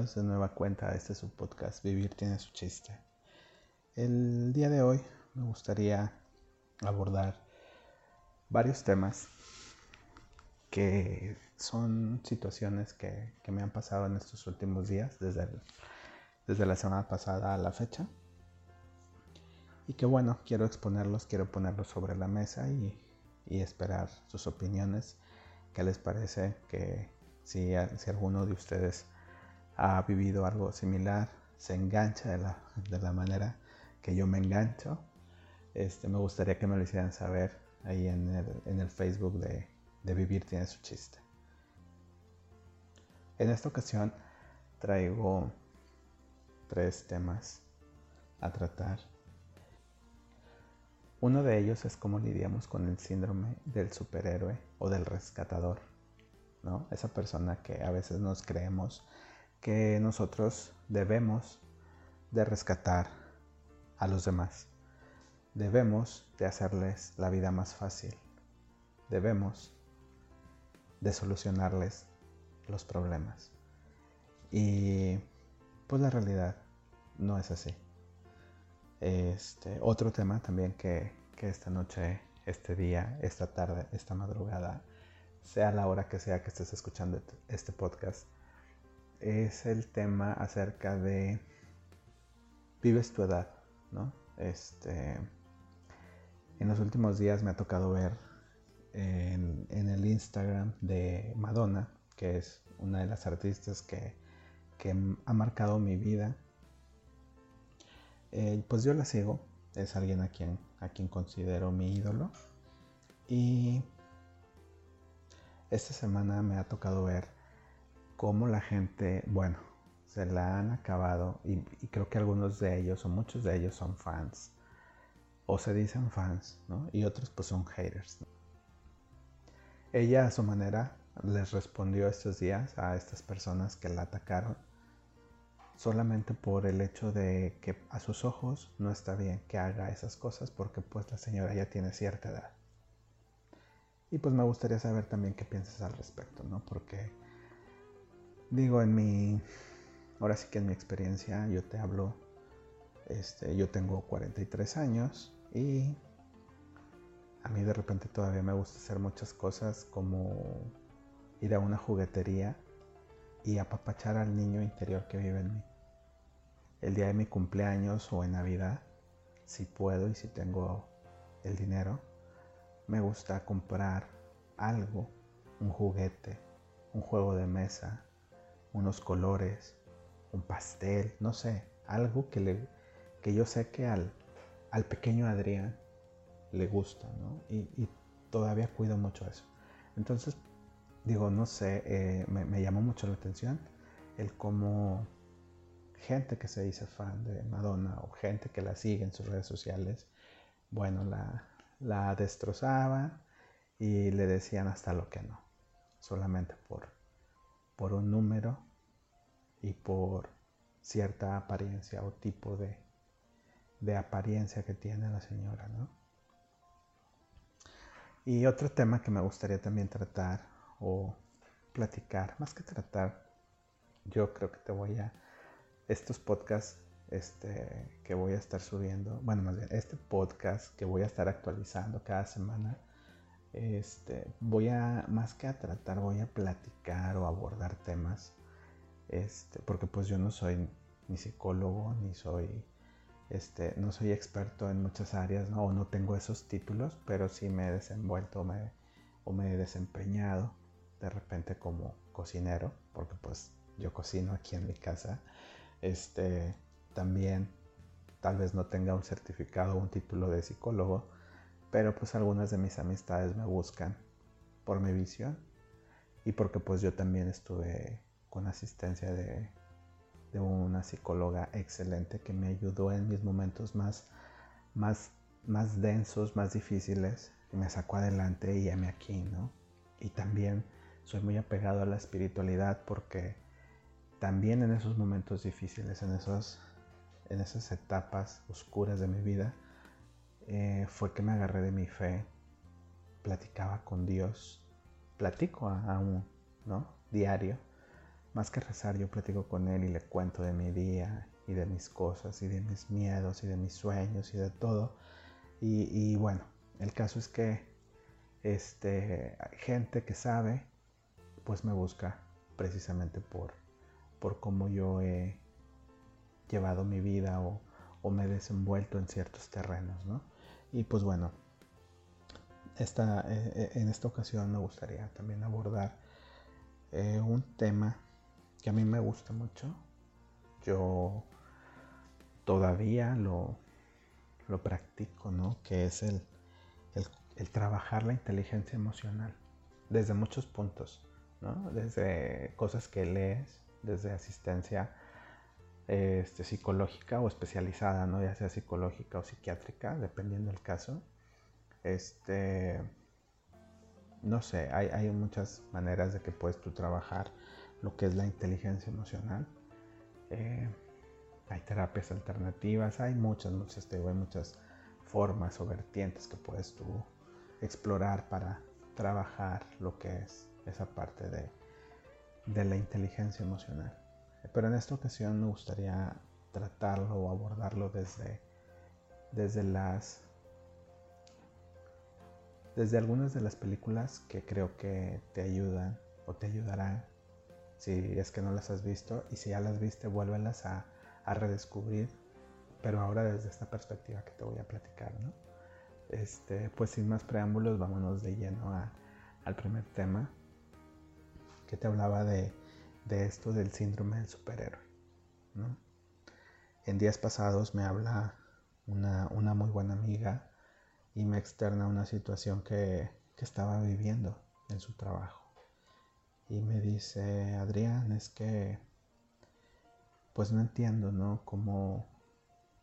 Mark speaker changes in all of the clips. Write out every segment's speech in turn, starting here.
Speaker 1: De nueva cuenta a este subpodcast Vivir tiene su chiste. El día de hoy me gustaría abordar varios temas que son situaciones que, me han pasado en estos últimos días, desde, desde la semana pasada a la fecha. Y que bueno, quiero exponerlos, quiero ponerlos sobre la mesa y, y esperar sus opiniones. ¿Qué les parece que si, si alguno de ustedes ha vivido algo similar, se engancha de la, de la manera que yo me engancho, este, me gustaría que me lo hicieran saber ahí en el, en el Facebook de, de Vivir tiene su chiste. En esta ocasión traigo tres temas a tratar. Uno de ellos es cómo lidiamos con el síndrome del superhéroe o del rescatador. ¿no? Esa persona que a veces nos creemos que nosotros debemos de rescatar a los demás. Debemos de hacerles la vida más fácil. Debemos de solucionarles los problemas. Y pues la realidad no es así. Este, otro tema también que, que esta noche, este día, esta tarde, esta madrugada sea la hora que sea que estés escuchando este podcast, es el tema acerca de vives tu edad, ¿no? Este, en los últimos días me ha tocado ver en, el Instagram de Madonna, que es una de las artistas que, ha marcado mi vida. Eh, pues yo la sigo, es alguien a quien, a quien considero mi ídolo. Y esta semana me ha tocado ver cómo la gente, bueno, se la han acabado y, creo que algunos de ellos o muchos de ellos son fans o se dicen fans, ¿no? Y otros pues son haters. Ella a su manera les respondió estos días a estas personas que la atacaron solamente por el hecho de que a sus ojos no está bien que haga esas cosas porque pues la señora ya tiene cierta edad. Y pues me gustaría saber también qué piensas al respecto, ¿no? Porque digo, en mi, ahora sí que en mi experiencia, yo te hablo, este, yo tengo 43 años y a mí de repente todavía me gusta hacer muchas cosas como ir a una juguetería y apapachar al niño interior que vive en mí. El día de mi cumpleaños o en Navidad, si puedo y si tengo el dinero, me gusta comprar algo, un juguete, un juego de mesa, unos colores, un pastel, no sé, algo que, le, que yo sé que al, al pequeño Adrián le gusta, ¿no? Y, todavía cuido mucho eso. Entonces, digo, no sé, eh, me, llamó mucho la atención el cómo gente que se dice fan de Madonna o gente que la sigue en sus redes sociales, bueno, la, la destrozaban y le decían hasta lo que no, solamente por, por un número y por cierta apariencia o tipo de, de apariencia que tiene la señora, ¿no? Y otro tema que me gustaría también tratar o platicar, más que tratar, yo creo que te voy a, estos podcasts este, que voy a estar subiendo, bueno, más bien, este podcast que voy a estar actualizando cada semana, este, voy a, más que a tratar, voy a platicar o abordar temas, este, porque pues yo no soy ni psicólogo, ni soy, este, no soy experto en muchas áreas, o no tengo esos títulos, pero sí me he desenvuelto me, o me he desempeñado de repente como cocinero, porque pues yo cocino aquí en mi casa, este, también tal vez no tenga un certificado o un título de psicólogo, pero pues algunas de mis amistades me buscan por mi visión y porque pues yo también estuve con asistencia de, de una psicóloga excelente que me ayudó en mis momentos más, más, más densos, más difíciles y me sacó adelante y me aquí, ¿no? Y también soy muy apegado a la espiritualidad porque también en esos momentos difíciles, en esos en esas etapas oscuras de mi vida eh, fue que me agarré de mi fe, platicaba con Dios, platico aún, ¿no? Diario. más que rezar, yo platico con él y le cuento de mi día y de mis cosas y de mis miedos y de mis sueños y de todo. Y, bueno, el caso es que este, gente que sabe, pues me busca precisamente por, por cómo yo he llevado mi vida o, me he desenvuelto en ciertos terrenos, ¿no? Y pues bueno, esta, eh, eh, en esta ocasión me gustaría también abordar eh, un tema que a mí me gusta mucho. Yo todavía lo, lo practico, ¿no? Que es el, el, trabajar la inteligencia emocional desde muchos puntos, ¿no? Desde cosas que lees, desde asistencia este, psicológica o especializada, ¿no? Ya sea psicológica o psiquiátrica, dependiendo del caso. Este, no sé, hay, muchas maneras de que puedes tú trabajar lo que es la inteligencia emocional. Eh, hay terapias alternativas, hay muchas, muchas, hay muchas formas o vertientes que puedes tú explorar para trabajar lo que es esa parte de, de la inteligencia emocional. Pero en esta ocasión me gustaría tratarlo o abordarlo desde, desde las desde algunas de las películas que creo que te ayudan o te ayudarán si es que no las has visto y si ya las viste vuélvelas a, a redescubrir pero ahora desde esta perspectiva que te voy a platicar ¿no? este, pues sin más preámbulos vámonos de lleno a, al primer tema que te hablaba de, de esto del síndrome del superhéroe ¿no? en días pasados me habla una, una muy buena amiga y me externa una situación que, estaba viviendo en su trabajo. Y me dice, Adrián, es que pues no entiendo, ¿no? Cómo,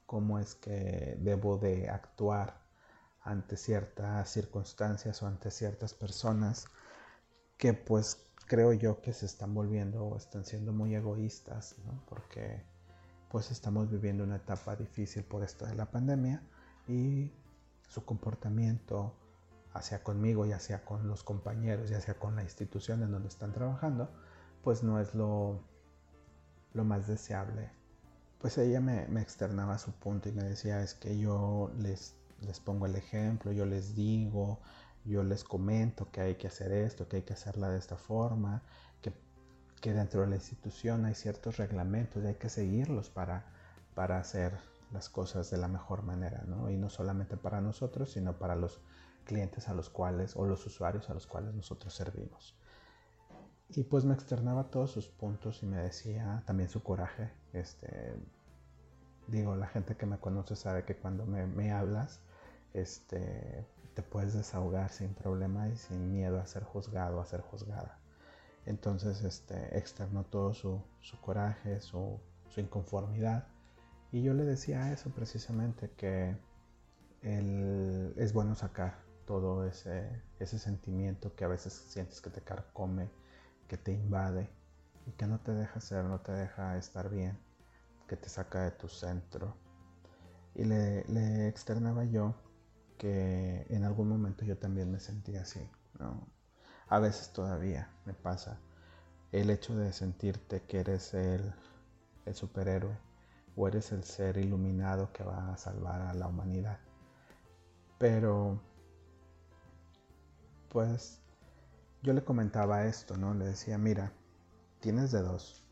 Speaker 1: cómo es que debo de actuar ante ciertas circunstancias o ante ciertas personas que pues creo yo que se están volviendo o están siendo muy egoístas, ¿no? Porque pues estamos viviendo una etapa difícil por esto de la pandemia y su comportamiento hacia conmigo, ya sea con los compañeros, ya sea con la institución en donde están trabajando, pues no es lo, lo más deseable. Pues ella me, externaba su punto y me decía, es que yo les, les pongo el ejemplo, yo les digo, yo les comento que hay que hacer esto, que hay que hacerla de esta forma, que, que dentro de la institución hay ciertos reglamentos y hay que seguirlos para, para hacer las cosas de la mejor manera, ¿no? Y no solamente para nosotros, sino para los clientes a los cuales, o los usuarios a los cuales nosotros servimos. Y pues me externaba todos sus puntos y me decía también su coraje. Este, digo, la gente que me conoce sabe que cuando me, hablas, este, puedes desahogar sin problema y sin miedo a ser juzgado, a ser juzgada. Entonces, este, externó todo su, coraje, su, su inconformidad y yo le decía eso precisamente, que es bueno sacar todo ese, ese sentimiento que a veces sientes que te carcome, que te invade y que no te deja ser, no te deja estar bien, que te saca de tu centro. Y le, le externaba yo que en algún momento yo también me sentía así, A veces todavía me pasa el hecho de sentirte que eres el, el superhéroe o eres el ser iluminado que va a salvar a la humanidad. Pero, pues, yo le comentaba esto, ¿no? Le decía, mira, tienes de dos.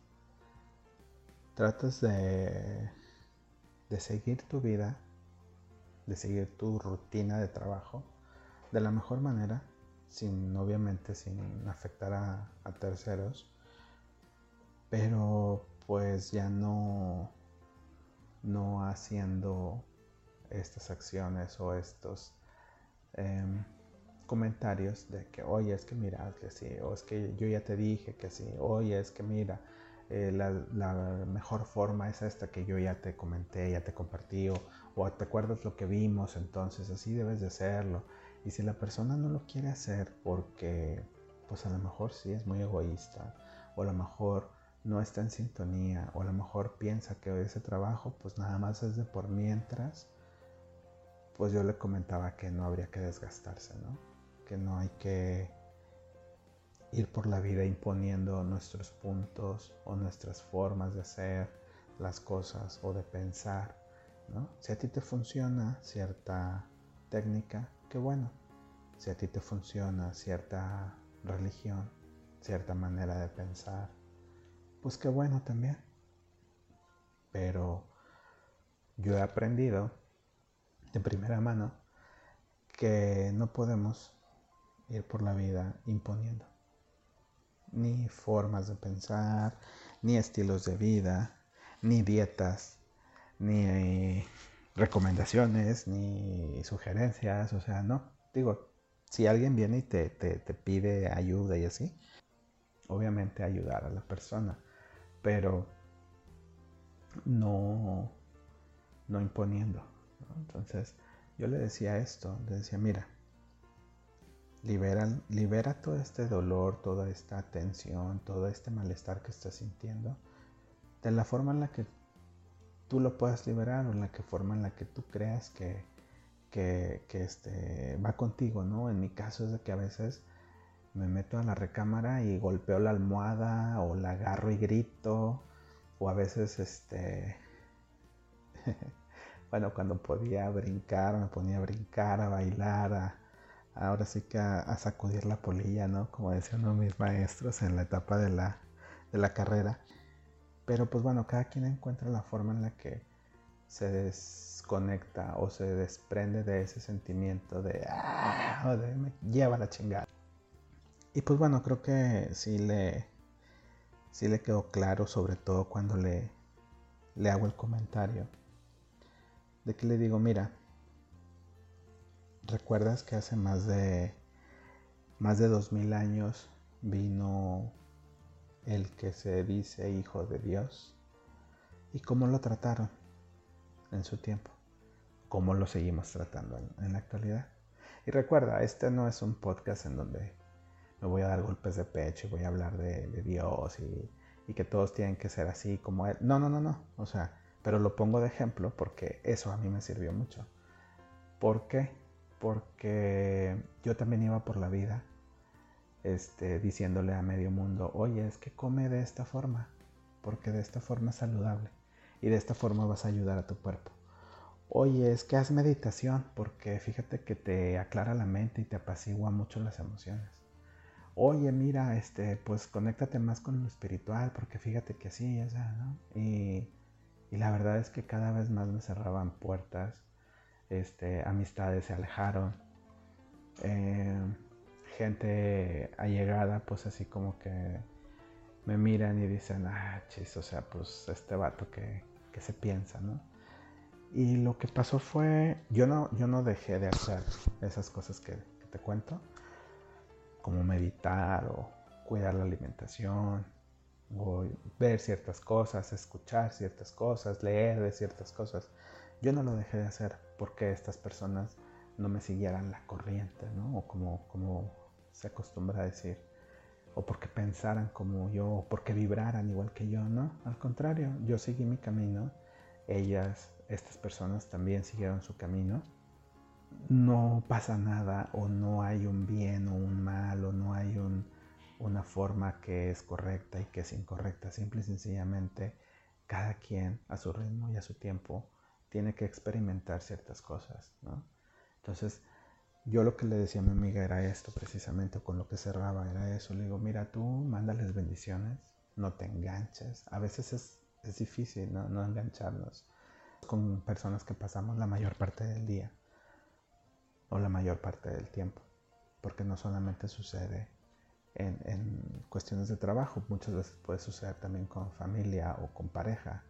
Speaker 1: Tratas de, de seguir tu vida, de seguir tu rutina de trabajo de la mejor manera, sin obviamente sin afectar a, terceros, pero pues ya no no haciendo estas acciones o estos em, comentarios de que, oye, es que mira, que sí, o es que yo ya te dije que sí, oye, es que mira, eh, la, mejor forma es esta que yo ya te comenté, ya te compartí, o, o, te acuerdas lo que vimos, entonces así debes de hacerlo. Y si la persona no lo quiere hacer porque, pues a lo mejor sí es muy egoísta, o a lo mejor no está en sintonía o a lo mejor piensa que ese trabajo pues nada más es de por mientras, pues yo le comentaba que no habría que desgastarse, ¿no? Que no hay que ir por la vida imponiendo nuestros puntos o nuestras formas de hacer las cosas o de pensar. ¿no? Si a ti te funciona cierta técnica, qué bueno. Si a ti te funciona cierta religión, cierta manera de pensar, pues qué bueno también. Pero yo he aprendido de primera mano que no podemos ir por la vida imponiendo ni formas de pensar, ni estilos de vida, ni dietas, ni recomendaciones, ni sugerencias, o sea, no. Digo, si alguien viene y te, pide ayuda y así, obviamente ayudar a la persona, pero no, no imponiendo. Entonces, yo le decía esto, le decía, mira, libera, todo este dolor, toda esta tensión, todo este malestar que estás sintiendo, de la forma en la que tú lo puedas liberar o en la que forma en la que tú creas que, que, este, va contigo, ¿no? En mi caso es de que a veces me meto a la recámara y golpeo la almohada o la agarro y grito, o a veces este bueno, cuando podía brincar, me ponía a brincar, a bailar, ahora sí que a, sacudir la polilla, ¿no? Como decían mis maestros en la etapa de la, de la carrera. Pero pues bueno, cada quien encuentra la forma en la que se desconecta o se desprende de ese sentimiento de, ah, de me lleva la chingada. Y pues bueno, creo que sí le, sí le quedó claro, sobre todo cuando le, le hago el comentario de que le digo, mira, ¿recuerdas que hace más de más de dos mil años vino el que se dice hijo de Dios? ¿Y cómo lo trataron en su tiempo? ¿Cómo lo seguimos tratando en, la actualidad? Y recuerda, este no es un podcast en donde me voy a dar golpes de pecho y voy a hablar de, Dios y, y que todos tienen que ser así como Él. No, no, no, no. O sea, pero lo pongo de ejemplo porque eso a mí me sirvió mucho. ¿Por qué? Porque yo también iba por la vida este, diciéndole a medio mundo, oye, es que come de esta forma, porque de esta forma es saludable y de esta forma vas a ayudar a tu cuerpo. Oye, es que haz meditación, porque fíjate que te aclara la mente y te apacigua mucho las emociones. Oye, mira, este, pues conéctate más con lo espiritual, porque fíjate que así, o sea, ¿no? Y la verdad es que cada vez más me cerraban puertas, este, amistades se alejaron, eh, gente allegada pues así como que me miran y dicen, ah, chis, o sea, pues este vato que, se piensa, ¿no? Y lo que pasó fue, yo no, yo no dejé de hacer esas cosas que, que te cuento, como meditar o cuidar la alimentación, o ver ciertas cosas, escuchar ciertas cosas, leer de ciertas cosas. Yo no lo dejé de hacer porque estas personas no me siguieran la corriente, ¿no? O como, como se acostumbra a decir, o porque pensaran como yo, o porque vibraran igual que yo, ¿no? Al contrario, yo seguí mi camino, ellas, estas personas también siguieron su camino. No pasa nada, o no hay un bien o un mal, o no hay un, una forma que es correcta y que es incorrecta. Simple y sencillamente, cada quien a su ritmo y a su tiempo tiene que experimentar ciertas cosas, ¿no? Entonces, yo lo que le decía a mi amiga era esto precisamente, con lo que cerraba era eso. Le digo, mira, tú mándales bendiciones, no te enganches. A veces es, es difícil ¿no? no engancharnos con personas que pasamos la mayor parte del día o la mayor parte del tiempo, porque no solamente sucede en, cuestiones de trabajo, muchas veces puede suceder también con familia o con pareja.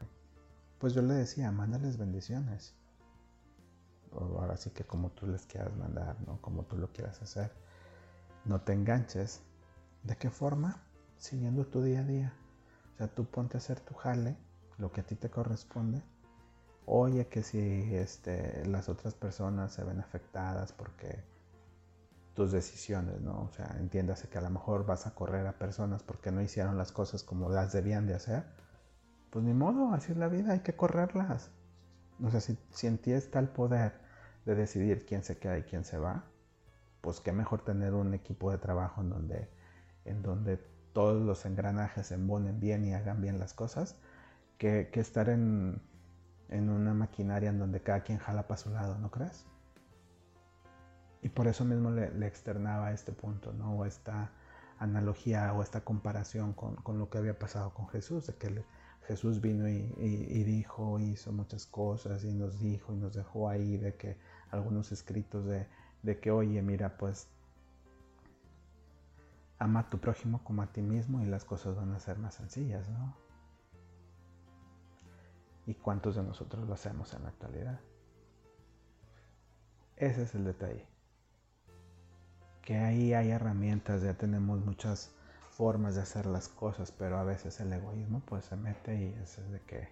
Speaker 1: Pues yo le decía, mándales bendiciones. Ahora sí que como tú les quieras mandar, ¿no? Como tú lo quieras hacer. No te enganches. ¿De qué forma? Siguiendo tu día a día. O sea, tú ponte a hacer tu jale, lo que a ti te corresponde. Oye que si este, las otras personas se ven afectadas porque tus decisiones, ¿no? O sea, entiéndase que a lo mejor vas a correr a personas porque no hicieron las cosas como las debían de hacer. Pues ni modo, así es la vida, hay que correrlas. O sea, si, si en ti está el poder de decidir quién se queda y quién se va, pues qué mejor tener un equipo de trabajo en donde en donde todos los engranajes se embonen bien y hagan bien las cosas, que, estar en, una maquinaria en donde cada quien jala para su lado, ¿no crees? Y por eso mismo le, externaba este punto, ¿no? O esta analogía o esta comparación con, lo que había pasado con Jesús, de que Jesús vino y, dijo, hizo muchas cosas y nos dijo y nos dejó ahí de que algunos escritos de, de que, oye, mira, pues ama a tu prójimo como a ti mismo y las cosas van a ser más sencillas, ¿no? ¿Y cuántos de nosotros lo hacemos en la actualidad? Ese es el detalle. Que ahí hay herramientas, ya tenemos muchas formas de hacer las cosas, pero a veces el egoísmo pues se mete y es de que,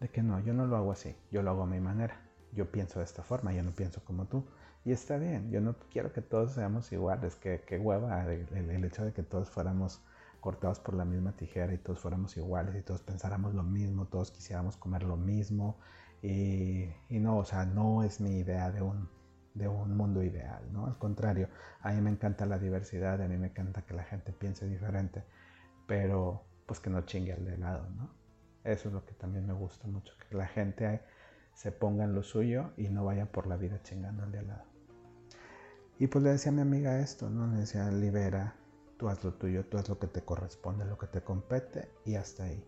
Speaker 1: de que no, yo no lo hago así, yo lo hago a mi manera, yo pienso de esta forma, yo no pienso como tú. Y está bien, yo no quiero que todos seamos iguales, que, que hueva el, hecho de que todos fuéramos cortados por la misma tijera y todos fuéramos iguales y todos pensáramos lo mismo, todos quisiéramos comer lo mismo. Y, no, o sea, no es mi idea de un, de un mundo ideal, ¿no? Al contrario, a mí me encanta la diversidad, a mí me encanta que la gente piense diferente, pero pues que no chingue al de lado, ¿no? Eso es lo que también me gusta mucho, que la gente se ponga en lo suyo y no vaya por la vida chingando al de al lado. Y pues le decía a mi amiga esto, ¿no? Le decía, libera, tú haz lo tuyo, tú haz lo que te corresponde, lo que te compete y hasta ahí.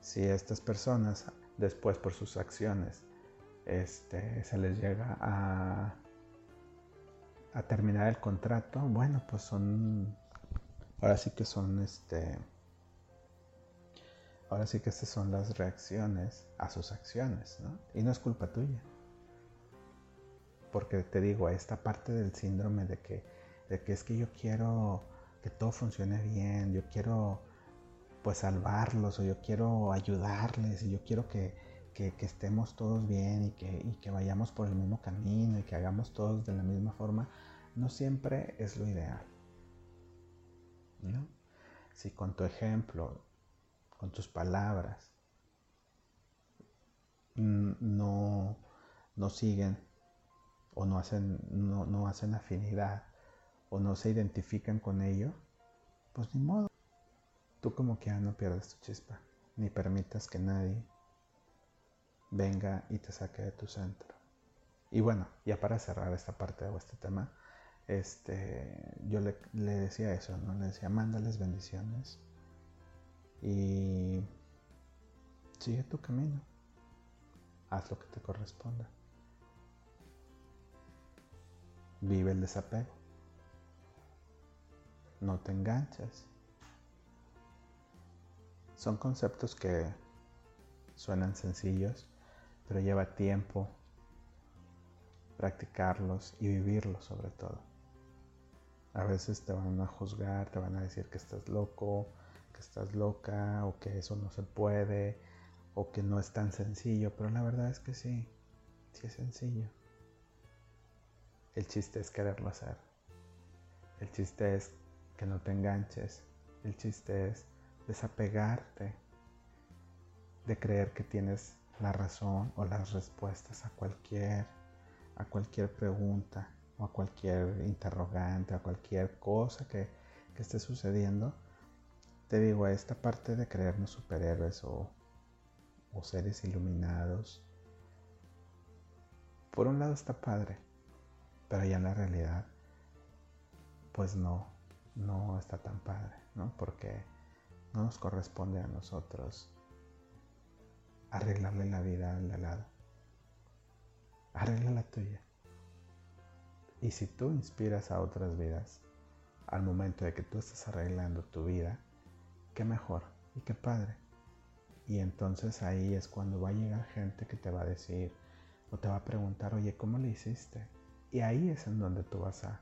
Speaker 1: Si estas personas después por sus acciones este, se les llega a, terminar el contrato, bueno, pues son, ahora sí que son este, ahora sí que estas son las reacciones a sus acciones. Y no es culpa tuya porque te digo, esta parte del síndrome de que, de que es que yo quiero que todo funcione bien, yo quiero pues salvarlos o yo quiero ayudarles y yo quiero que, que, estemos todos bien y que, vayamos por el mismo camino y que hagamos todos de la misma forma, no siempre es lo ideal. ¿no? Si con tu ejemplo, con tus palabras, no, no siguen o no hacen, no, hacen afinidad o no se identifican con ello, pues ni modo. Tú como que ya no pierdes tu chispa, ni permitas que nadie venga y te saque de tu centro. Y bueno, ya para cerrar esta parte de este tema, este, yo le, le decía eso, ¿no? Le decía, mándales bendiciones y sigue tu camino. Haz lo que te corresponda. Vive el desapego. No te enganches. Son conceptos que suenan sencillos, pero lleva tiempo practicarlos y vivirlos sobre todo. A veces te van a juzgar, te van a decir que estás loco, que estás loca o que eso no se puede o que no es tan sencillo, pero la verdad es que sí, sí es sencillo. El chiste es quererlo hacer. El chiste es que no te enganches. El chiste es desapegarte de creer que tienes la razón o las respuestas a cualquier, a cualquier pregunta o a cualquier interrogante, a cualquier cosa que, que esté sucediendo. Te digo, esta parte de creernos superhéroes o, o seres iluminados, por un lado está padre, pero ya en la realidad, pues no, no está tan padre, ¿no? Porque no nos corresponde a nosotros arreglarle la vida al lado. Arregla la tuya. Y si tú inspiras a otras vidas al momento de que tú estás arreglando tu vida, qué mejor y qué padre. Y entonces ahí es cuando va a llegar gente que te va a decir o te va a preguntar, oye, ¿cómo le hiciste? Y ahí es en donde tú vas a,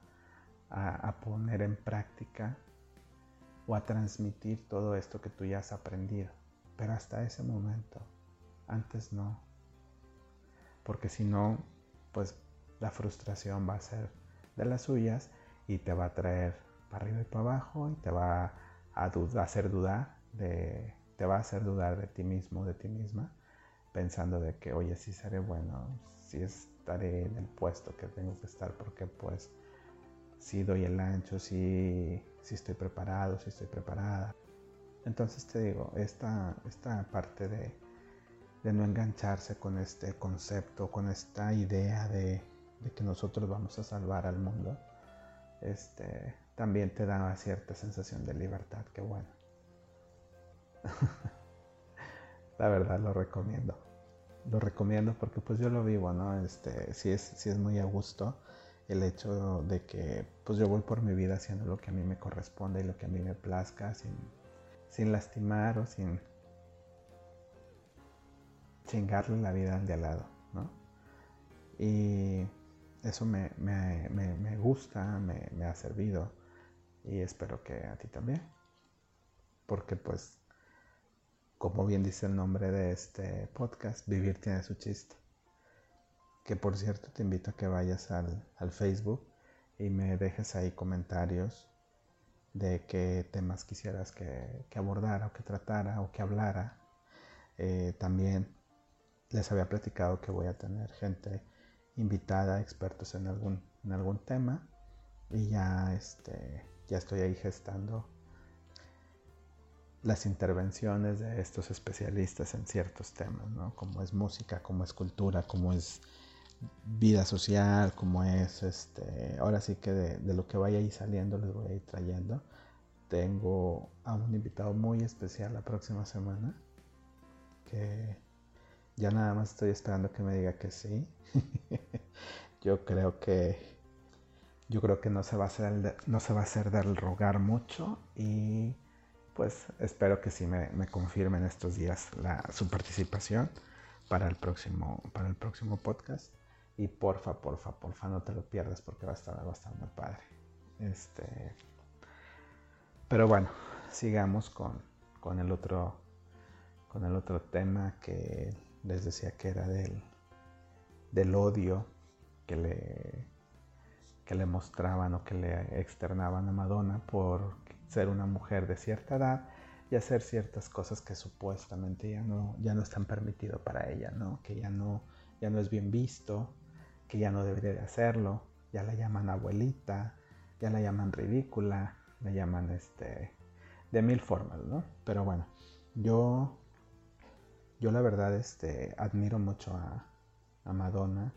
Speaker 1: poner en práctica o a transmitir todo esto que tú ya has aprendido. Pero hasta ese momento, antes no. Porque si no, pues la frustración va a ser de las suyas y te va a traer para arriba y para abajo y te va a, hacer dudar de, te va a hacer dudar de ti mismo, de ti misma, pensando de que, oye, sí seré bueno, es estaré en el puesto que tengo que estar porque pues si doy el ancho, si, si estoy preparado, si estoy preparada. Entonces te digo, esta, esta parte de, de no engancharse con este concepto, con esta idea de, que nosotros vamos a salvar al mundo, este, también te da cierta sensación de libertad, que bueno. La verdad lo recomiendo. Lo recomiendo porque pues yo lo vivo, ¿no? Este, sí es, es muy a gusto el hecho de que pues yo voy por mi vida haciendo lo que a mí me corresponde y lo que a mí me plazca sin, sin lastimar o sin chingarle la vida al de al lado, ¿no? Y eso me, gusta, me, ha servido y espero que a ti también. Porque pues, como bien dice el nombre de este podcast, vivir tiene su chiste. Que por cierto te invito a que vayas al, Facebook y me dejes ahí comentarios de qué temas quisieras que, abordara o que tratara o que hablara. Eh, también les había platicado que voy a tener gente invitada, expertos en algún, en algún tema y ya, este, ya estoy ahí gestando las intervenciones de estos especialistas en ciertos temas, ¿no? como es música, como es cultura, como es vida social, como es, este, ahora sí que de, lo que vaya ahí saliendo les voy a ir trayendo. Tengo a un invitado muy especial la próxima semana que ya nada más estoy esperando que me diga que sí. yo creo que yo creo que no se va a hacer no se va a del rogar mucho y pues espero que sí me, me confirmen estos días la, su participación para el próximo para el próximo podcast y porfa porfa porfa no te lo pierdas porque va a estar va a estar muy padre este pero bueno sigamos con, con el otro con el otro tema que les decía que era del, del odio que le, que le mostraban o que le externaban a Madonna por ser una mujer de cierta edad y hacer ciertas cosas que supuestamente ya no, ya no están permitidas para ella, ¿no? que ya no, ya no es bien visto, que ya no debería de hacerlo, ya la llaman abuelita, ya la llaman ridícula, la llaman este, de mil formas, ¿no? Pero bueno, yo yo la verdad este, admiro mucho a, Madonna,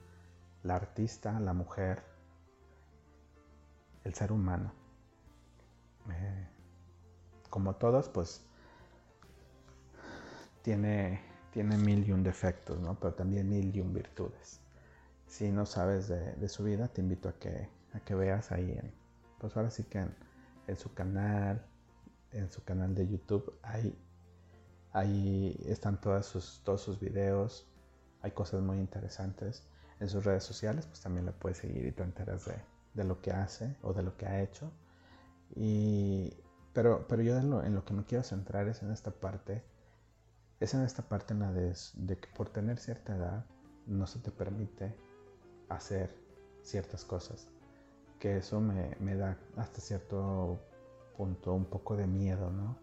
Speaker 1: la artista, la mujer, el ser humano. Eh, como todos, pues tiene, tiene mil y un defectos, ¿no? Pero también mil y un virtudes. Si no sabes de, su vida, te invito a que, a que veas ahí en, pues ahora sí que en su canal, en su canal de YouTube hay Ahí están todos sus, todos sus videos, hay cosas muy interesantes. En sus redes sociales, pues también la puedes seguir y te enteras de, lo que hace o de lo que ha hecho. Y, pero, pero yo en lo, que me quiero centrar es en esta parte, es en esta parte en la de, que por tener cierta edad no se te permite hacer ciertas cosas. Que eso me, da hasta cierto punto un poco de miedo, ¿no?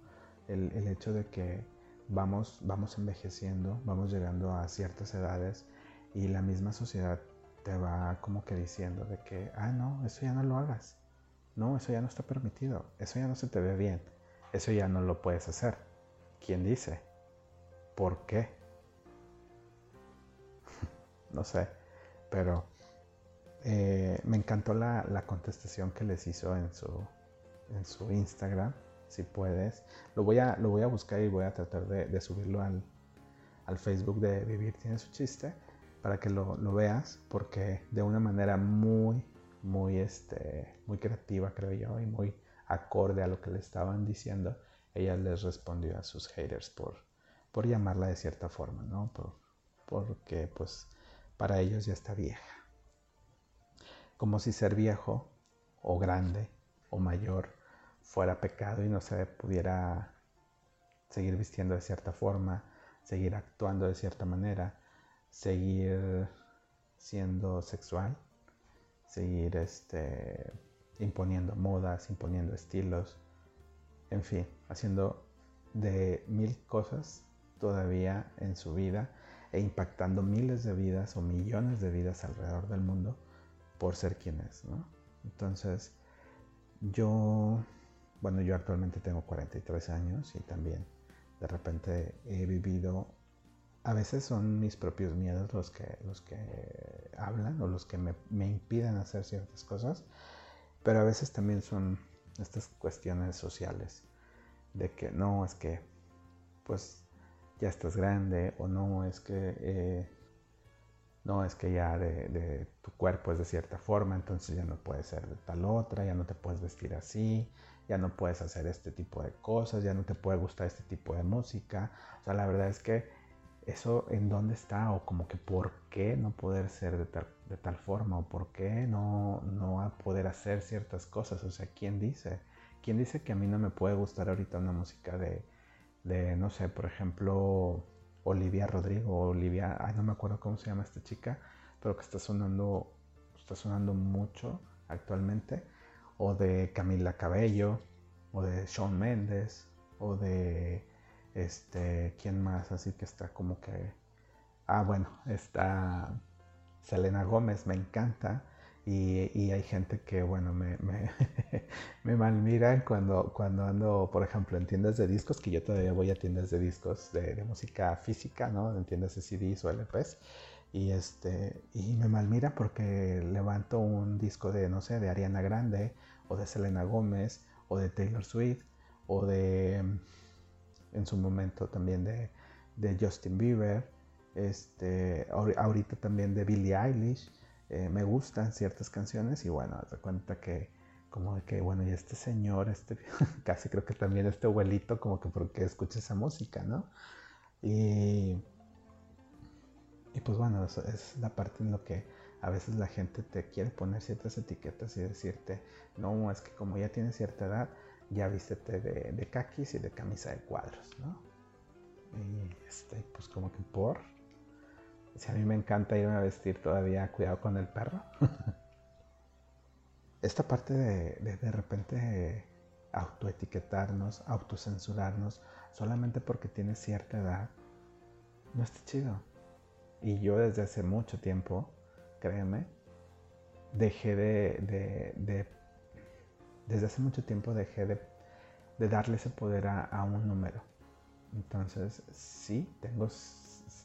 Speaker 1: El, el hecho de que vamos, vamos envejeciendo, vamos llegando a ciertas edades y la misma sociedad te va como que diciendo de que, ah, no, eso ya no lo hagas. No, eso ya no está permitido. Eso ya no se te ve bien. Eso ya no lo puedes hacer. ¿Quién dice? ¿Por qué? no sé, pero eh, me encantó la, la, contestación que les hizo en su, en su Instagram si puedes. Lo voy a, lo voy a buscar y voy a tratar de, subirlo al, Facebook de Vivir tiene su chiste para que lo, veas porque de una manera muy, muy, este, muy creativa creo yo y muy acorde a lo que le estaban diciendo, ella les respondió a sus haters por, por llamarla de cierta forma, ¿no? Por, porque pues para ellos ya está vieja. Como si ser viejo o grande o mayor fuera pecado y no se pudiera seguir vistiendo de cierta forma, seguir actuando de cierta manera, seguir siendo sexual, seguir este, imponiendo modas, imponiendo estilos, en fin, haciendo de mil cosas todavía en su vida e impactando miles de vidas o millones de vidas alrededor del mundo por ser quien es, ¿no? Entonces, yo bueno, yo actualmente tengo 43 años y también de repente he vivido, a veces son mis propios miedos los que, los que hablan o los que me, me impiden hacer ciertas cosas, pero a veces también son estas cuestiones sociales de que no, es que pues ya estás grande o no, es que eh, no, es que ya de, tu cuerpo es de cierta forma, entonces ya no puedes ser de tal otra, ya no te puedes vestir así, ya no puedes hacer este tipo de cosas, ya no te puede gustar este tipo de música. O sea, la verdad es que eso en dónde está o como que por qué no poder ser de tal, de tal forma o por qué no, no poder hacer ciertas cosas. O sea, ¿quién dice? ¿Quién dice que a mí no me puede gustar ahorita una música de, de no sé, por ejemplo, Olivia Rodrigo, Olivia, ay, no me acuerdo cómo se llama esta chica, pero que está sonando, está sonando mucho actualmente, o de Camila Cabello, o de Shawn Mendes, o de, este, ¿quién más? Así que está como que, ah, bueno, está Selena Gómez, me encanta, y, hay gente que, bueno, me, me, me malmiran cuando, cuando ando, por ejemplo, en tiendas de discos, que yo todavía voy a tiendas de discos de, música física, ¿no? En tiendas de CDs o LPs. Y, este, y me malmira porque levanto un disco de, no sé, de Ariana Grande, o de Selena Gómez, o de Taylor Swift, o de, en su momento también de, Justin Bieber, este, ahorita también de Billie Eilish. Eh, me gustan ciertas canciones y bueno, te cuenta que como de que, bueno, y este señor, este, casi creo que también este abuelito, como que porque escucha esa música, ¿no? Y, y pues bueno, eso es la parte en lo que a veces la gente te quiere poner ciertas etiquetas y decirte, no, es que como ya tienes cierta edad, ya vístete de, de caquis y de camisa de cuadros, ¿no? Y este, pues como que por, si a mí me encanta irme a vestir todavía, cuidado con el perro. Esta parte de, de repente autoetiquetarnos, autocensurarnos, solamente porque tienes cierta edad, no está chido. Y yo desde hace mucho tiempo, créeme, dejé de, de, desde hace mucho tiempo dejé de, darle ese poder a, a, un número. Entonces, sí, tengo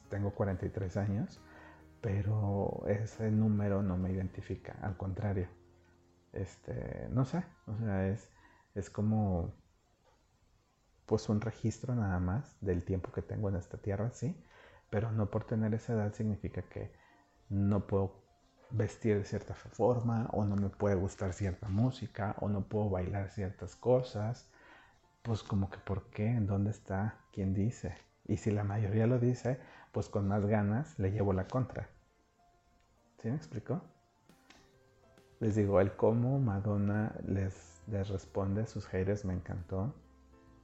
Speaker 1: tengo 43 años, pero ese número no me identifica, al contrario. Este, no sé, o sea, es, es como pues un registro nada más del tiempo que tengo en esta tierra, sí, pero no por tener esa edad significa que no puedo vestir de cierta forma o no me puede gustar cierta música o no puedo bailar ciertas cosas. Pues como que por qué, en dónde está, quién dice. Y si la mayoría lo dice, pues con más ganas le llevo la contra. ¿Sí me explico? Les digo, el cómo Madonna les, responde a sus haters me encantó.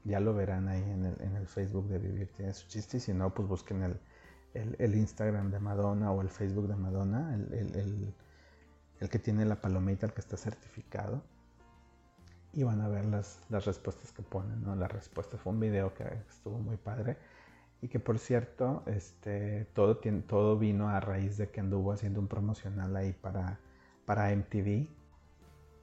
Speaker 1: Ya lo verán ahí en el, Facebook de Vivir tiene su chiste. Y si no, pues busquen el, el, Instagram de Madonna o el Facebook de Madonna, el, el, que tiene la palomita, el que está certificado. Y van a ver las, las respuestas que ponen. ¿no? La respuesta fue un video que estuvo muy padre y que por cierto, este, todo, tiene, todo vino a raíz de que anduvo haciendo un promocional ahí para, para MTV.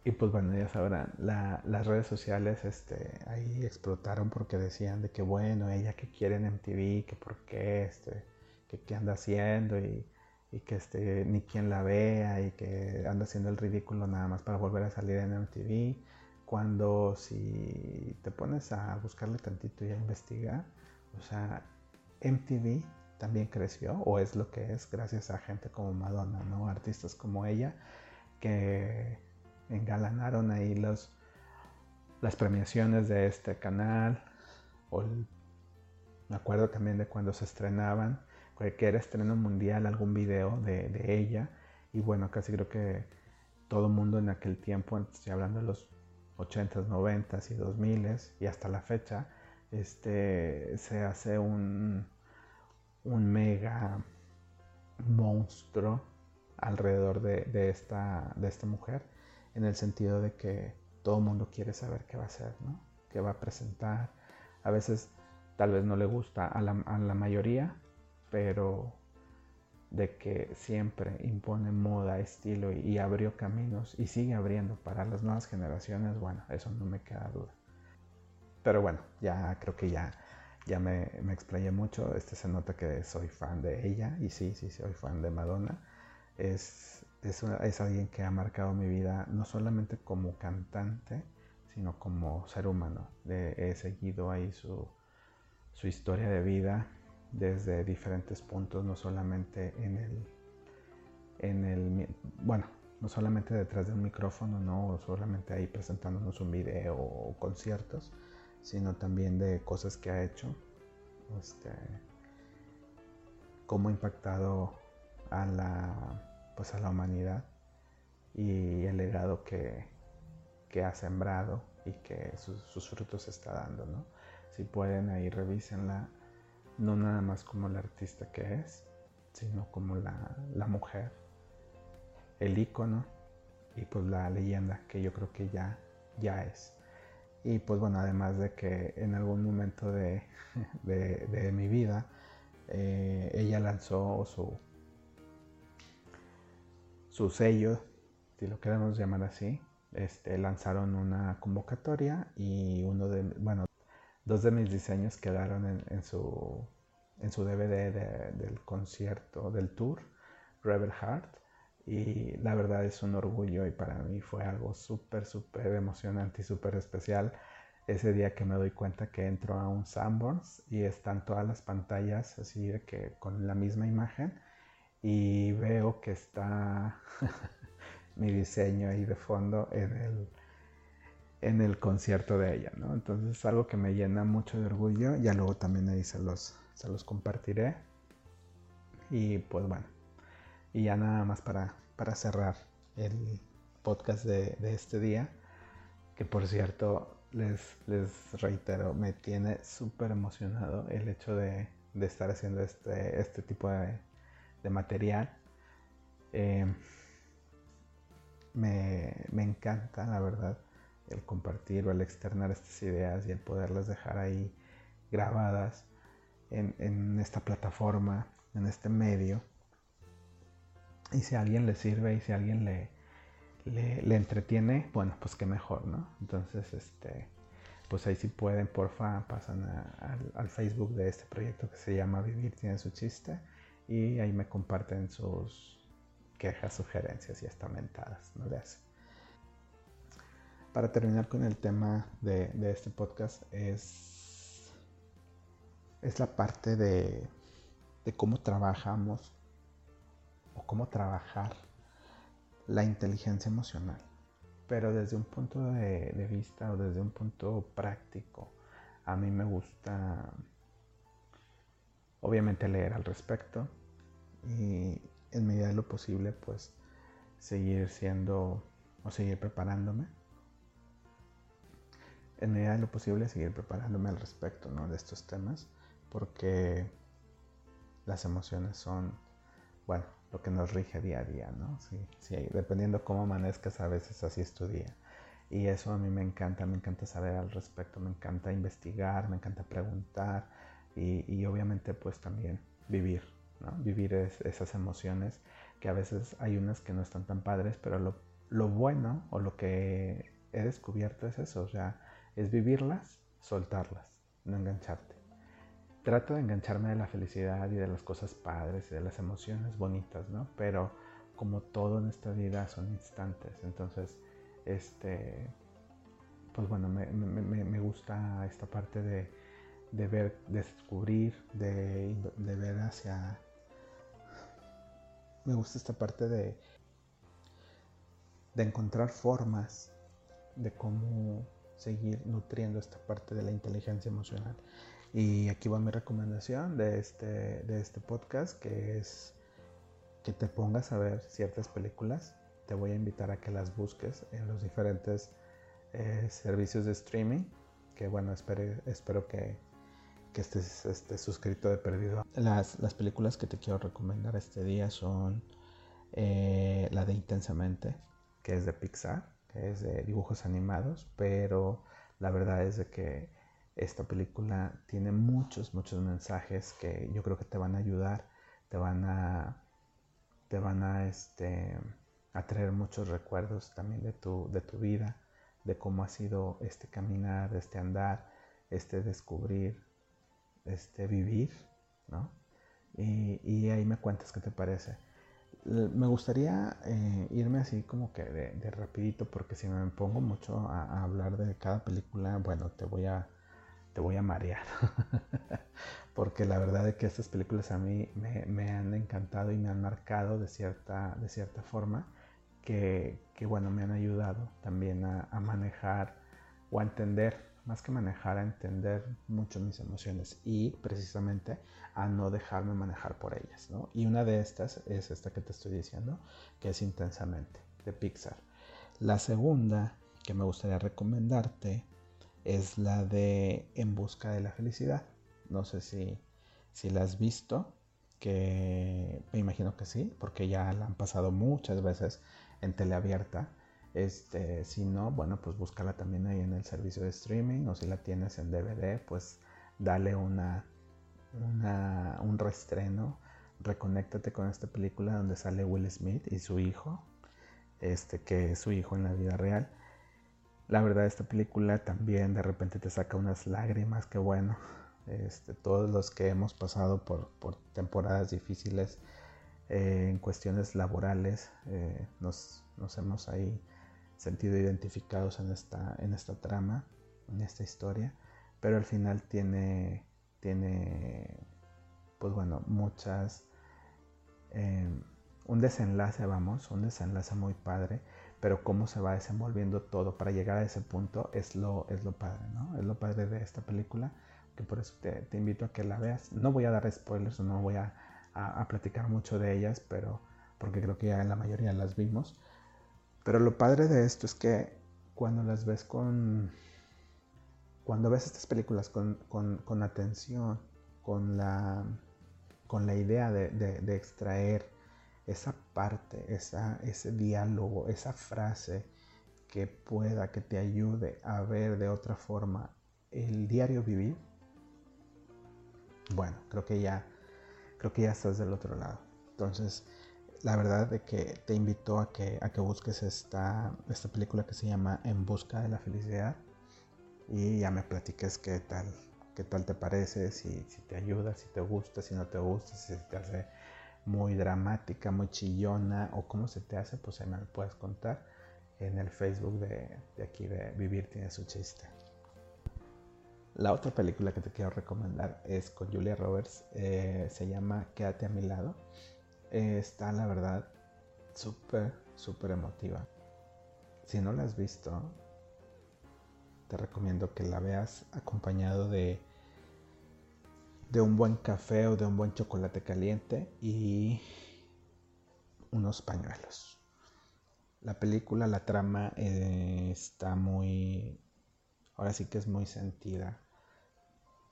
Speaker 1: Y pues bueno, ya sabrán, las redes sociales este, ahí explotaron porque decían de que bueno, ella que quiere MTV, que por qué, este, que anda haciendo y, y, que este, ni quien la vea y que anda haciendo el ridículo nada más para volver a salir en MTV. Cuando si te pones a buscarle tantito y a investigar, o sea, MTV también creció o es lo que es gracias a gente como Madonna, ¿no? Artistas como ella que engalanaron ahí los, las premiaciones de este canal. O me acuerdo también de cuando se estrenaban, que era estreno mundial, algún video de, de ella. Y bueno, casi creo que todo mundo en aquel tiempo, estoy hablando de los 80s, 90s y 2000s y hasta la fecha, este, se hace un, un mega monstruo alrededor de, esta, de esta mujer, en el sentido de que todo mundo quiere saber qué va a hacer, ¿no? qué va a presentar. A veces tal vez no le gusta a la, a la mayoría, pero de que siempre impone moda, estilo y, abrió caminos y sigue abriendo para las nuevas generaciones, bueno, eso no me queda duda. pero bueno, ya creo que ya, ya me, me explayé mucho. Este se nota que soy fan de ella y sí, sí, soy fan de Madonna. Es, es, es alguien que ha marcado mi vida no solamente como cantante, sino como ser humano. he seguido ahí su, su historia de vida desde diferentes puntos, no solamente en el, en el, bueno, no solamente detrás de un micrófono, no solamente ahí presentándonos un video o conciertos, sino también de cosas que ha hecho, este, cómo ha impactado a la, pues a la humanidad y el legado que, que ha sembrado y que sus, sus frutos está dando, ¿no? Si pueden ahí revísenla, no nada más como la artista que es, sino como la, la mujer el icono y pues la leyenda que yo creo que ya, ya es. Y pues bueno, además de que en algún momento de, de, mi vida eh, ella lanzó su, su sello, si lo queremos llamar así, este, lanzaron una convocatoria y uno de, bueno, dos de mis diseños quedaron en, su, en su DVD del concierto, del tour, Rebel Heart y la verdad es un orgullo y para mí fue algo súper, súper emocionante y súper especial ese día que me doy cuenta que entro a un Sanborns y están todas las pantallas así de que con la misma imagen y veo que está mi diseño ahí de fondo en el, en el concierto de ella, ¿no? Entonces es algo que me llena mucho de orgullo, ya luego también ahí se los, se los compartiré y pues bueno, y ya nada más para, para cerrar el podcast de, este día, que por cierto les, les reitero, me tiene súper emocionado el hecho de, estar haciendo este, este tipo de, material. Eh, me, encanta, la verdad, el compartir o el externar estas ideas y el poderlas dejar ahí grabadas en, esta plataforma, en este medio y si a alguien le sirve y si a alguien le, le, entretiene, bueno, pues qué mejor, ¿no? Entonces, este, pues ahí si pueden, porfa, pasan al Facebook de este proyecto que se llama Vivir tiene su chiste y ahí me comparten sus quejas, sugerencias y hasta mentadas, ¿no? De Para terminar con el tema de, este podcast es, es la parte de, de cómo trabajamos o cómo trabajar la inteligencia emocional, pero desde un punto de, vista o desde un punto práctico. A mí me gusta, obviamente, leer al respecto y en medida de lo posible, pues, seguir siendo o seguir preparándome. En medida de lo posible, seguir preparándome al respecto ¿no? de estos temas, porque las emociones son, bueno, lo que nos rige día a día, ¿no? Sí, sí, dependiendo cómo amanezcas, a veces así es tu día. Y eso a mí me encanta, me encanta saber al respecto, me encanta investigar, me encanta preguntar y, obviamente pues también vivir, ¿no? Vivir esas emociones que a veces hay unas que no están tan padres, pero lo, lo bueno o lo que he descubierto es eso, o sea, es vivirlas, soltarlas, no engancharte trato de engancharme de la felicidad y de las cosas padres y de las emociones bonitas, ¿no? Pero como todo en esta vida son instantes, entonces, este, pues bueno, me, gusta esta parte de, de ver, de descubrir, de, de ver hacia... Me gusta esta parte de, de encontrar formas de cómo seguir nutriendo esta parte de la inteligencia emocional. Y aquí va mi recomendación de este, de este podcast, que es que te pongas a ver ciertas películas. Te voy a invitar a que las busques en los diferentes eh, servicios de streaming, que bueno, espero, espero que, que estés, estés, suscrito de perdido. Las, las, películas que te quiero recomendar este día son eh, la de Intensamente, que es de Pixar, es de dibujos animados, pero la verdad es de que esta película tiene muchos, muchos mensajes que yo creo que te van a ayudar, te van a, te van a, este, traer muchos recuerdos también de tu, de tu vida, de cómo ha sido este caminar, este andar, este descubrir, este vivir, ¿no? Y, ahí me cuentas qué te parece. Me gustaría eh, irme así como que de, rapidito porque si me pongo mucho a, hablar de cada película, bueno, te voy a, te voy a marear. porque la verdad es que estas películas a mí me, han encantado y me han marcado de cierta, de cierta forma que, bueno, me han ayudado también a, manejar o a entender, más que manejar, a entender mucho mis emociones y precisamente a no dejarme manejar por ellas. Y una de estas es esta que te estoy diciendo, que es Intensamente, de Pixar. La segunda que me gustaría recomendarte es la de En Busca de la Felicidad. No sé si, si la has visto, que me imagino que sí, porque ya la han pasado muchas veces en teleabierta. Este, si no, bueno, pues búscala también ahí en el servicio de streaming o si la tienes en DVD, pues dale una, un reestreno. Reconéctate con esta película donde sale Will Smith y su hijo, este, que es su hijo en la vida real. La verdad, esta película también de repente te saca unas lágrimas, que bueno, este, todos los que hemos pasado por, temporadas difíciles eh, en cuestiones laborales eh, nos, hemos ahí sentido identificados en esta, en esta trama, en esta historia, pero al final tiene, tiene pues bueno, muchas, eh, un desenlace, vamos, un desenlace muy padre, pero cómo se va desenvolviendo todo para llegar a ese punto es lo, es lo padre, ¿no? Es lo padre de esta película que por eso te, invito a que la veas. No voy a dar spoilers, no voy a, platicar mucho de ellas, pero porque creo que ya la mayoría las vimos. Pero lo padre de esto es que cuando las ves con... Cuando ves estas películas con, atención, con la, con la idea de, extraer esa parte, esa, ese diálogo, esa frase que pueda, que te ayude a ver de otra forma el diario vivir, bueno, creo que ya, creo que ya estás del otro lado. Entonces, la verdad de que te invito a que, a que busques esta, esta película que se llama En Busca de la Felicidad y ya me platiques qué tal, qué tal te parece, si, si te ayuda, si te gusta, si no te gusta, si te hace muy dramática, muy chillona o cómo se te hace, pues ahí me lo puedes contar en el Facebook de, de aquí de Vivir tiene su chiste. La otra película que te quiero recomendar es con Julia Roberts, eh, se llama Quédate a mi lado. Eh, está, la verdad, súper, súper emotiva. Si no la has visto, te recomiendo que la veas acompañado de, de un buen café o de un buen chocolate caliente y unos pañuelos. La película, la trama eh, está muy, ahora sí que es muy sentida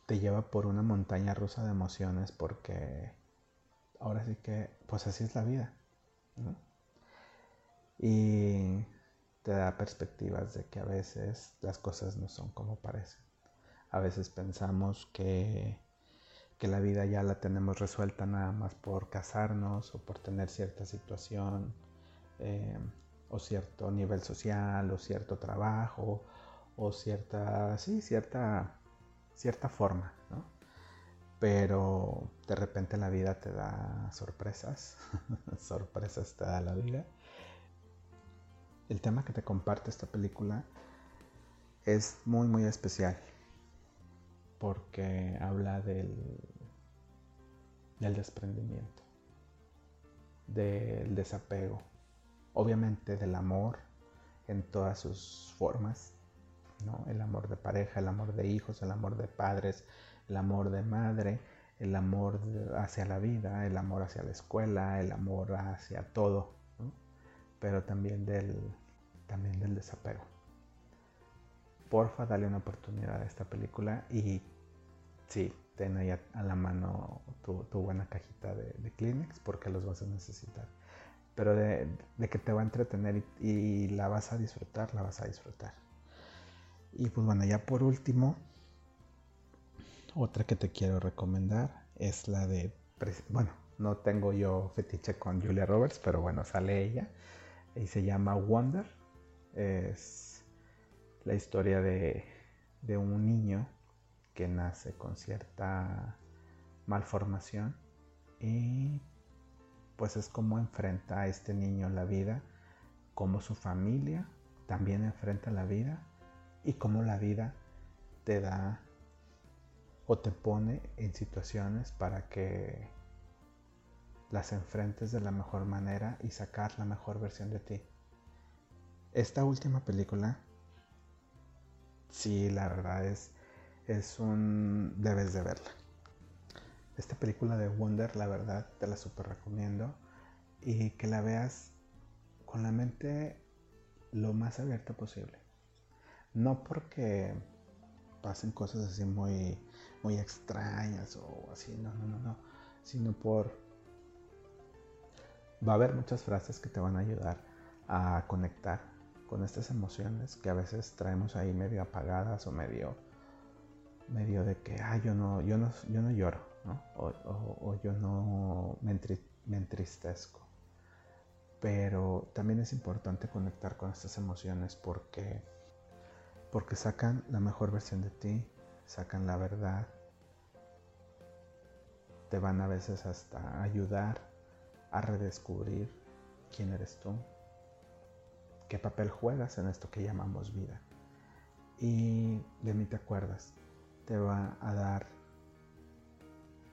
Speaker 1: te lleva por una montaña rusa de emociones porque ahora sí que, pues así es la vida. Y te da perspectivas de que a veces las cosas no son como parecen. A veces pensamos que, que la vida ya la tenemos resuelta nada más por casarnos o por tener cierta situación eh, o cierto nivel social o cierto trabajo o cierta, sí, cierta cierta forma, ¿no? Pero de repente la vida te da sorpresas, sorpresas te da la vida. El tema que te comparte esta película es muy, muy especial porque habla del, del desprendimiento, del desapego, obviamente del amor en todas sus formas, el amor de pareja, el amor de hijos, el amor de padres, el amor de madre, el amor hacia la vida, el amor hacia la escuela, el amor hacia todo, pero también del, también del desapego. Porfa, dale una oportunidad a esta película y sí, ten ahí a, la mano tu, buena cajita de, Kleenex porque los vas a necesitar. Pero de, que te va a entretener y la vas a disfrutar, la vas a disfrutar. Y pues bueno, ya por último, otra que te quiero recomendar es la de, bueno, no tengo yo fetiche con Julia Roberts, pero bueno, sale ella y se llama Wonder. Es la historia de, un niño que nace con cierta malformación y pues es como enfrenta a este niño la vida, como su familia también enfrenta la vida y cómo la vida te da o te pone en situaciones para que las enfrentes de la mejor manera y sacar la mejor versión de ti. Esta última película, sí, la verdad es, es un... debes de verla. Esta película de Wonder, la verdad, te la super recomiendo y que la veas con la mente lo más abierta posible. No porque pasen cosas así muy, muy extrañas o así, no, no, no, no, sino por... Va a haber muchas frases que te van a ayudar a conectar con estas emociones que a veces traemos ahí medio apagadas o medio, medio de que, ah, yo no, yo no, yo no lloro, ¿no? O, yo no me, me entristezco pero también es importante conectar con estas emociones porque, porque sacan la mejor versión de ti, sacan la verdad, te van a veces hasta ayudar a redescubrir quién eres tú, qué papel juegas en esto que llamamos vida. Y de mí te acuerdas, te va a dar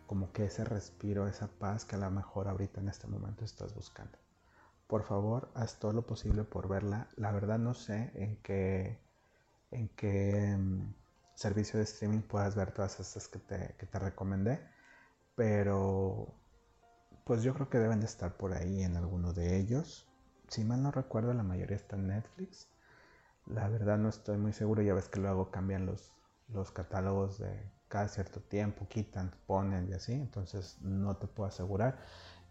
Speaker 1: como que ese respiro, esa paz que a lo mejor ahorita en este momento estás buscando por favor, haz todo lo posible por verla. La verdad no sé en qué, en qué mm, servicio de streaming puedas ver todas estas que te, que te recomendé, pero pues yo creo que deben de estar por ahí en alguno de ellos. Si mal no recuerdo, la mayoría está en Netflix. La verdad no estoy muy seguro, ya ves que luego cambian los, los catálogos de cada cierto tiempo, quitan, ponen y así, entonces no te puedo asegurar.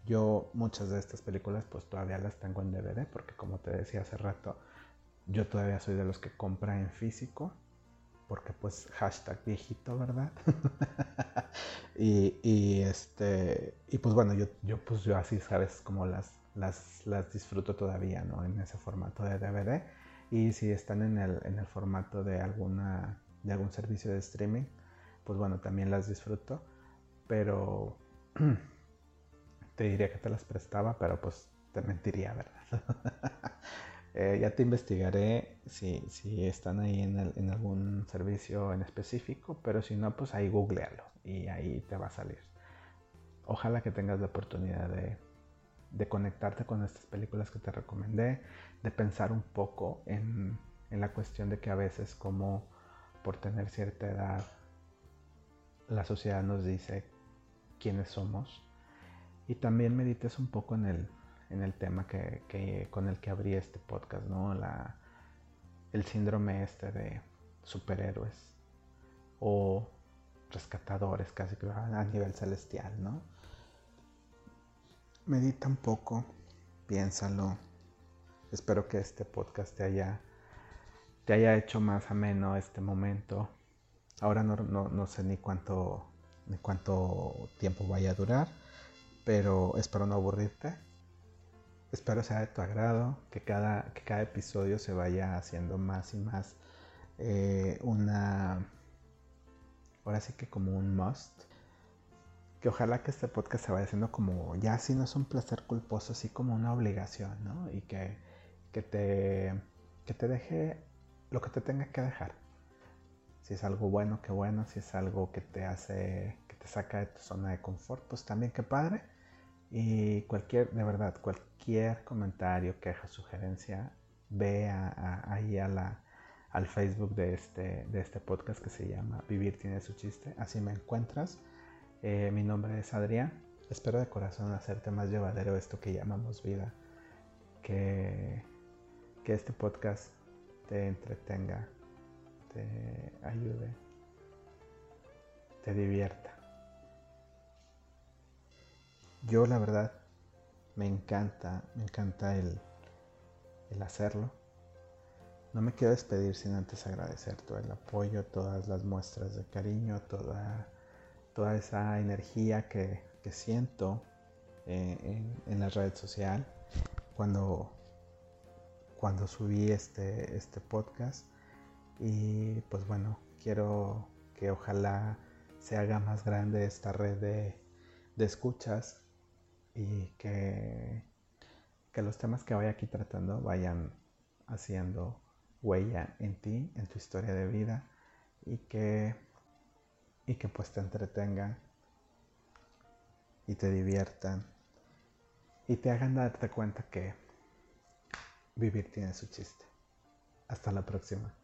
Speaker 1: Yo muchas de estas películas pues todavía las tengo en DVD porque como te decía hace rato, yo todavía soy de los que compra en físico porque pues hashtag viejito, ¿verdad? y, este, y pues bueno, yo, yo pues yo así, ¿sabes? Como las, las, las disfruto todavía, ¿no? En ese formato de DVD. Y si están en el, en el formato de, alguna, de algún servicio de streaming, pues bueno, también las disfruto. Pero te diría que te las prestaba, pero pues te mentiría, ¿verdad? Eh, ya te investigaré si, si están ahí en, algún servicio en específico, pero si no, pues ahí googlealo y ahí te va a salir. Ojalá que tengas la oportunidad de, de conectarte con estas películas que te recomendé, de pensar un poco en, en la cuestión de que a veces como por tener cierta edad la sociedad nos dice quiénes somos y también medites un poco en el, en el tema que, con el que abrí este podcast, ¿no? La, el síndrome este de superhéroes o rescatadores casi a nivel celestial, ¿no? Medita un poco, piénsalo. Espero que este podcast te haya, te haya hecho más ameno este momento. Ahora no, no sé ni cuánto, ni cuánto tiempo vaya a durar pero espero no aburrirte. Espero sea de tu agrado, que cada, que cada episodio se vaya haciendo más y más eh, una... Ahora sí que como un must. Que ojalá que este podcast se vaya haciendo como, ya si no es un placer culposo, así como una obligación, ¿no? Y que, que, te, que te deje lo que te tenga que dejar. Si es algo bueno, qué bueno. Si es algo que te hace, que te saca de tu zona de confort, pues también qué padre. Y cualquier, de verdad, cualquier comentario, queja, sugerencia, ve ahí a la, al Facebook de este, de este podcast que se llama Vivir tiene su chiste. Así me encuentras. Eh, mi nombre es Adrián. Espero de corazón hacerte más llevadero esto que llamamos vida. Que, que este podcast te entretenga, te ayude, te divierta. Yo la verdad me encanta, me encanta el, hacerlo. No me quiero despedir sin antes agradecer todo el apoyo, todas las muestras de cariño, toda, toda esa energía que, siento eh, en, en, la red social cuando, cuando subí este, este podcast. Y pues bueno, quiero que ojalá se haga más grande esta red de, de escuchas y que, que los temas que voy aquí tratando vayan haciendo huella en ti, en tu historia de vida y que, y que pues te entretengan y te diviertan y te hagan darte cuenta que vivir tiene su chiste. Hasta la próxima.